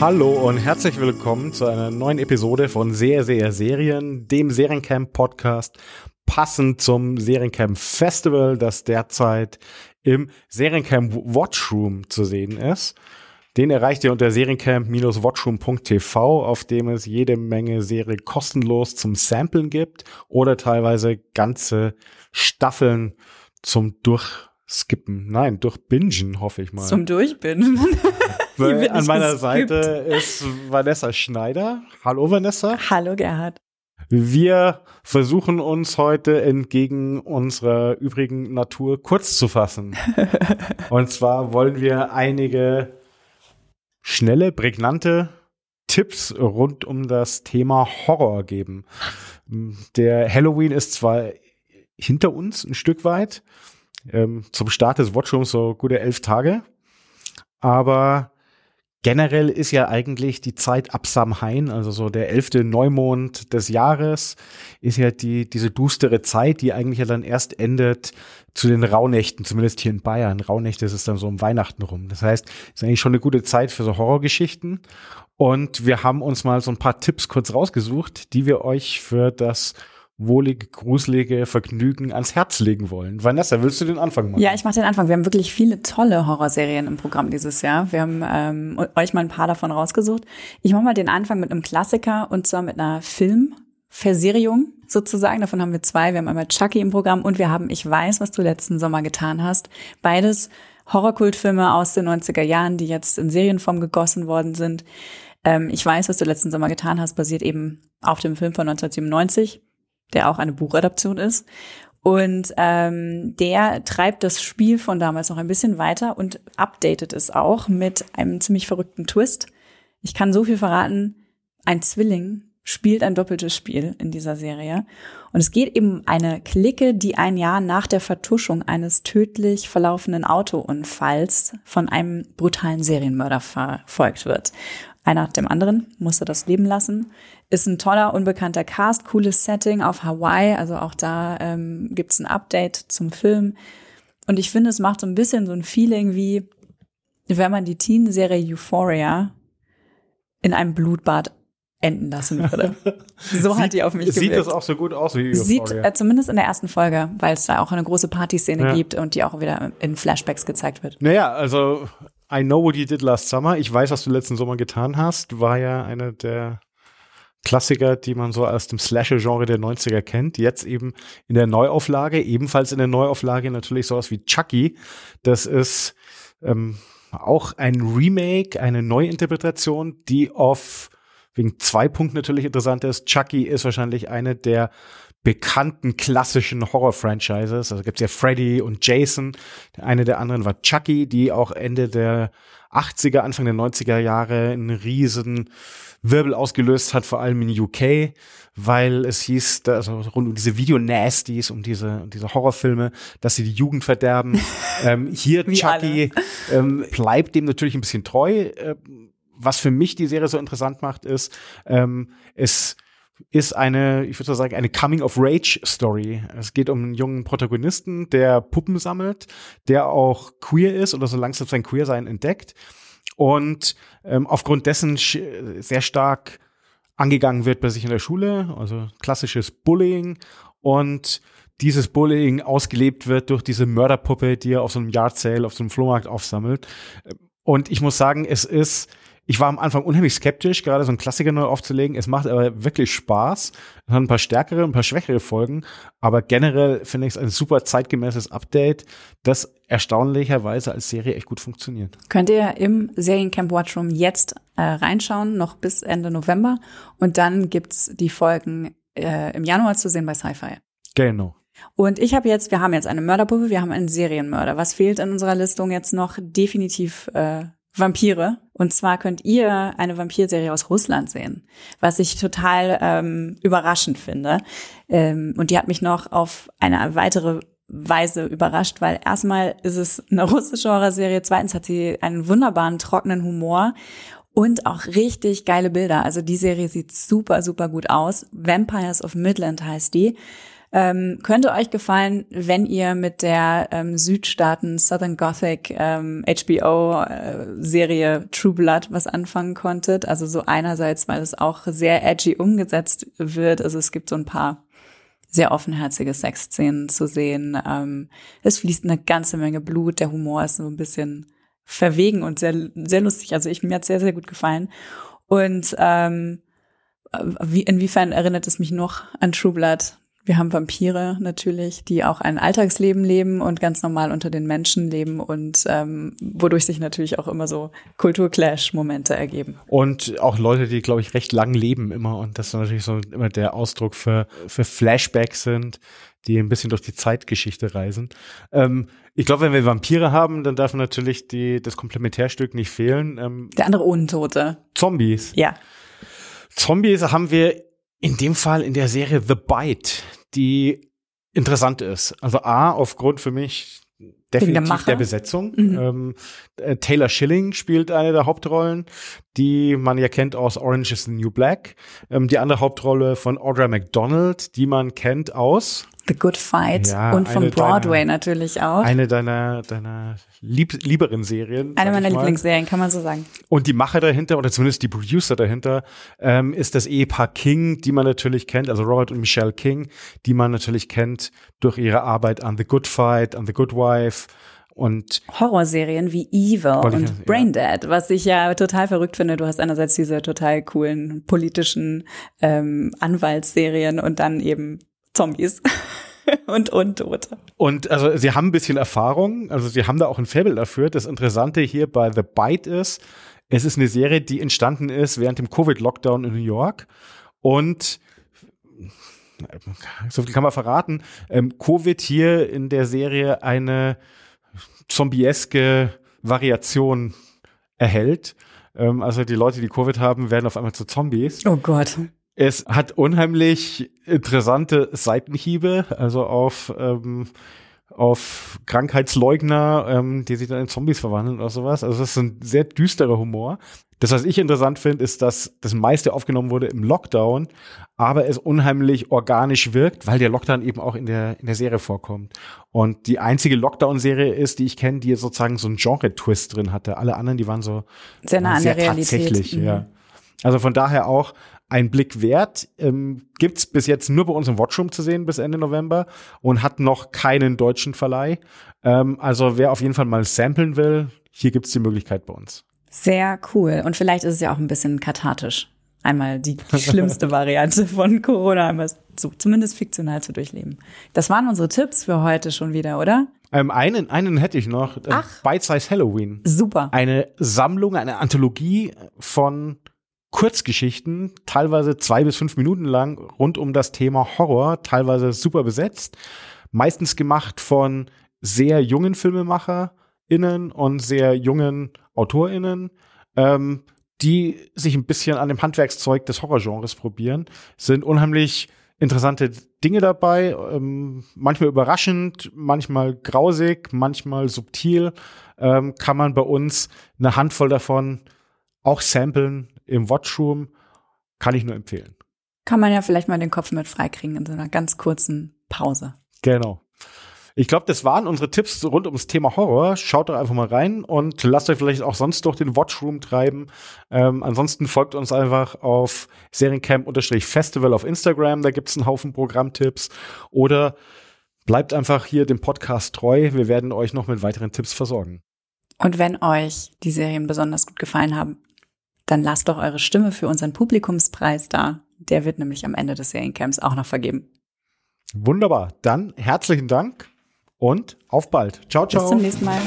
Hallo und herzlich willkommen zu einer neuen Episode von Sehr, sehr Serien, dem Seriencamp Podcast, passend zum Seriencamp Festival, das derzeit im Seriencamp Watchroom zu sehen ist. Den erreicht ihr unter seriencamp-watchroom.tv, auf dem es jede Menge Serie kostenlos zum Samplen gibt oder teilweise ganze Staffeln zum Durchskippen. Nein, durchbingen, hoffe ich mal. Zum Durchbingen. Weil an meiner Seite ist Vanessa Schneider. Hallo Vanessa. Hallo Gerhard. Wir versuchen uns heute entgegen unserer übrigen Natur kurz zu fassen. Und zwar wollen wir einige schnelle, prägnante Tipps rund um das Thema Horror geben. Der Halloween ist zwar hinter uns ein Stück weit, ähm, zum Start des Watchrooms so gute elf Tage, aber Generell ist ja eigentlich die Zeit ab Samhain, also so der elfte Neumond des Jahres, ist ja die, diese düstere Zeit, die eigentlich ja dann erst endet zu den Rauhnächten, zumindest hier in Bayern. Rauhnächte ist es dann so um Weihnachten rum. Das heißt, ist eigentlich schon eine gute Zeit für so Horrorgeschichten. Und wir haben uns mal so ein paar Tipps kurz rausgesucht, die wir euch für das wohlige, gruselige Vergnügen ans Herz legen wollen. Vanessa, willst du den Anfang machen? Ja, ich mache den Anfang. Wir haben wirklich viele tolle Horrorserien im Programm dieses Jahr. Wir haben ähm, euch mal ein paar davon rausgesucht. Ich mache mal den Anfang mit einem Klassiker und zwar mit einer Filmversierung sozusagen. Davon haben wir zwei. Wir haben einmal Chucky im Programm und wir haben Ich weiß, was du letzten Sommer getan hast. Beides Horrorkultfilme aus den 90er Jahren, die jetzt in Serienform gegossen worden sind. Ähm, ich weiß, was du letzten Sommer getan hast, basiert eben auf dem Film von 1997 der auch eine Buchadaption ist. Und ähm, der treibt das Spiel von damals noch ein bisschen weiter und updatet es auch mit einem ziemlich verrückten Twist. Ich kann so viel verraten, ein Zwilling spielt ein doppeltes Spiel in dieser Serie. Und es geht eben um eine Clique, die ein Jahr nach der Vertuschung eines tödlich verlaufenden Autounfalls von einem brutalen Serienmörder verfolgt wird. Einer nach dem anderen musste das Leben lassen. Ist ein toller, unbekannter Cast, cooles Setting auf Hawaii. Also auch da ähm, gibt ein Update zum Film. Und ich finde, es macht so ein bisschen so ein Feeling wie, wenn man die Teen-Serie Euphoria in einem Blutbad enden lassen würde. So sieht, hat die auf mich gewirkt. Sieht das auch so gut aus wie Euphoria? Sieht äh, zumindest in der ersten Folge, weil es da auch eine große Partyszene ja. gibt und die auch wieder in Flashbacks gezeigt wird. Naja, also I Know What You Did Last Summer. Ich weiß, was du letzten Sommer getan hast. War ja eine der Klassiker, die man so aus dem Slasher-Genre der 90er kennt. Jetzt eben in der Neuauflage, ebenfalls in der Neuauflage natürlich sowas wie Chucky. Das ist ähm, auch ein Remake, eine Neuinterpretation, die auf wegen zwei Punkten natürlich interessant ist. Chucky ist wahrscheinlich eine der bekannten klassischen Horror-Franchises. Also gibt es ja Freddy und Jason. Eine der anderen war Chucky, die auch Ende der 80er, Anfang der 90er Jahre einen riesen Wirbel ausgelöst hat, vor allem in UK, weil es hieß, also rund um diese Video-Nasties, um diese, um diese Horrorfilme, dass sie die Jugend verderben. ähm, hier Wie Chucky ähm, bleibt dem natürlich ein bisschen treu. Äh, was für mich die Serie so interessant macht, ist, ähm, es ist eine, ich würde sagen, eine Coming-of-Rage-Story. Es geht um einen jungen Protagonisten, der Puppen sammelt, der auch queer ist oder so langsam sein Queersein entdeckt und ähm, aufgrund dessen sehr stark angegangen wird bei sich in der Schule, also klassisches Bullying und dieses Bullying ausgelebt wird durch diese Mörderpuppe, die er auf so einem Yard Sale, auf so einem Flohmarkt aufsammelt. Und ich muss sagen, es ist ich war am Anfang unheimlich skeptisch, gerade so einen Klassiker neu aufzulegen. Es macht aber wirklich Spaß. Es hat ein paar stärkere, ein paar schwächere Folgen. Aber generell finde ich es ein super zeitgemäßes Update, das erstaunlicherweise als Serie echt gut funktioniert. Könnt ihr im Seriencamp Watchroom jetzt äh, reinschauen, noch bis Ende November. Und dann gibt's die Folgen äh, im Januar zu sehen bei Sci-Fi. Genau. Und ich habe jetzt, wir haben jetzt eine Mörderpuppe, wir haben einen Serienmörder. Was fehlt in unserer Listung jetzt noch? Definitiv äh, Vampire. Und zwar könnt ihr eine Vampirserie aus Russland sehen, was ich total ähm, überraschend finde. Ähm, und die hat mich noch auf eine weitere Weise überrascht, weil erstmal ist es eine russische Horrorserie, zweitens hat sie einen wunderbaren, trockenen Humor und auch richtig geile Bilder. Also die Serie sieht super, super gut aus. Vampires of Midland heißt die. Ähm, könnte euch gefallen, wenn ihr mit der ähm, Südstaaten Southern Gothic ähm, HBO-Serie äh, True Blood was anfangen konntet. Also so einerseits, weil es auch sehr edgy umgesetzt wird. Also es gibt so ein paar sehr offenherzige Sexszenen zu sehen. Ähm, es fließt eine ganze Menge Blut. Der Humor ist so ein bisschen verwegen und sehr, sehr lustig. Also ich, mir hat sehr, sehr gut gefallen. Und ähm, wie, inwiefern erinnert es mich noch an True Blood? Wir haben Vampire natürlich, die auch ein Alltagsleben leben und ganz normal unter den Menschen leben und ähm, wodurch sich natürlich auch immer so Kulturclash-Momente ergeben. Und auch Leute, die, glaube ich, recht lang leben immer und das natürlich so immer der Ausdruck für, für Flashbacks sind, die ein bisschen durch die Zeitgeschichte reisen. Ähm, ich glaube, wenn wir Vampire haben, dann darf natürlich die, das Komplementärstück nicht fehlen. Ähm, der andere Untote. Zombies. Ja. Zombies haben wir in dem Fall in der Serie The Bite die interessant ist. Also A, aufgrund für mich definitiv der, der, Besetzung. Mhm. Ähm, äh, Taylor Schilling spielt eine der Hauptrollen, die man ja kennt aus Orange is the New Black. Ähm, die andere Hauptrolle von Audra McDonald, die man kennt aus The Good Fight ja, und von Broadway deiner, natürlich auch. Eine deiner, deiner lieb, lieberen Serien. Eine meiner Lieblingsserien, kann man so sagen. Und die Macher dahinter, oder zumindest die Producer dahinter, ähm, ist das Ehepaar King, die man natürlich kennt, also Robert und Michelle King, die man natürlich kennt durch ihre Arbeit an The Good Fight, an The Good Wife und Horrorserien wie Evil und Braindead, ja. was ich ja total verrückt finde. Du hast einerseits diese total coolen politischen ähm, Anwaltsserien und dann eben Zombies. und Untote. Und also sie haben ein bisschen Erfahrung, also sie haben da auch ein Fabel dafür. Das Interessante hier bei The Bite ist, es ist eine Serie, die entstanden ist während dem Covid-Lockdown in New York und so viel kann man verraten, ähm, Covid hier in der Serie eine zombieske Variation erhält. Ähm, also die Leute, die Covid haben, werden auf einmal zu Zombies. Oh Gott. Es hat unheimlich interessante Seitenhiebe, also auf, ähm, auf Krankheitsleugner, ähm, die sich dann in Zombies verwandeln oder sowas. Also das ist ein sehr düsterer Humor. Das, was ich interessant finde, ist, dass das meiste aufgenommen wurde im Lockdown, aber es unheimlich organisch wirkt, weil der Lockdown eben auch in der, in der Serie vorkommt. Und die einzige Lockdown-Serie ist, die ich kenne, die sozusagen so einen Genre-Twist drin hatte. Alle anderen, die waren so sehr nah an sehr der Realität. Tatsächlich, mhm. ja. Also von daher auch ein Blick wert. Ähm, Gibt bis jetzt nur bei uns im Watchroom zu sehen bis Ende November und hat noch keinen deutschen Verleih. Ähm, also wer auf jeden Fall mal samplen will, hier gibt's die Möglichkeit bei uns. Sehr cool. Und vielleicht ist es ja auch ein bisschen kathartisch. Einmal die schlimmste Variante von Corona, einmal so, zumindest fiktional zu durchleben. Das waren unsere Tipps für heute schon wieder, oder? Ähm, einen, einen hätte ich noch. Äh, Ach. Bite Size Halloween. Super. Eine Sammlung, eine Anthologie von Kurzgeschichten, teilweise zwei bis fünf Minuten lang, rund um das Thema Horror, teilweise super besetzt, meistens gemacht von sehr jungen FilmemacherInnen und sehr jungen AutorInnen, ähm, die sich ein bisschen an dem Handwerkszeug des Horrorgenres probieren, sind unheimlich interessante Dinge dabei, ähm, manchmal überraschend, manchmal grausig, manchmal subtil, ähm, kann man bei uns eine Handvoll davon auch samplen im Watchroom. Kann ich nur empfehlen. Kann man ja vielleicht mal den Kopf mit freikriegen in so einer ganz kurzen Pause. Genau. Ich glaube, das waren unsere Tipps rund ums Thema Horror. Schaut doch einfach mal rein und lasst euch vielleicht auch sonst durch den Watchroom treiben. Ähm, ansonsten folgt uns einfach auf Seriencamp-Festival auf Instagram. Da gibt's einen Haufen Programmtipps. Oder bleibt einfach hier dem Podcast treu. Wir werden euch noch mit weiteren Tipps versorgen. Und wenn euch die Serien besonders gut gefallen haben, dann lasst doch eure Stimme für unseren Publikumspreis da. Der wird nämlich am Ende des Seriencamps auch noch vergeben. Wunderbar. Dann herzlichen Dank und auf bald. Ciao, ciao. Bis zum nächsten Mal.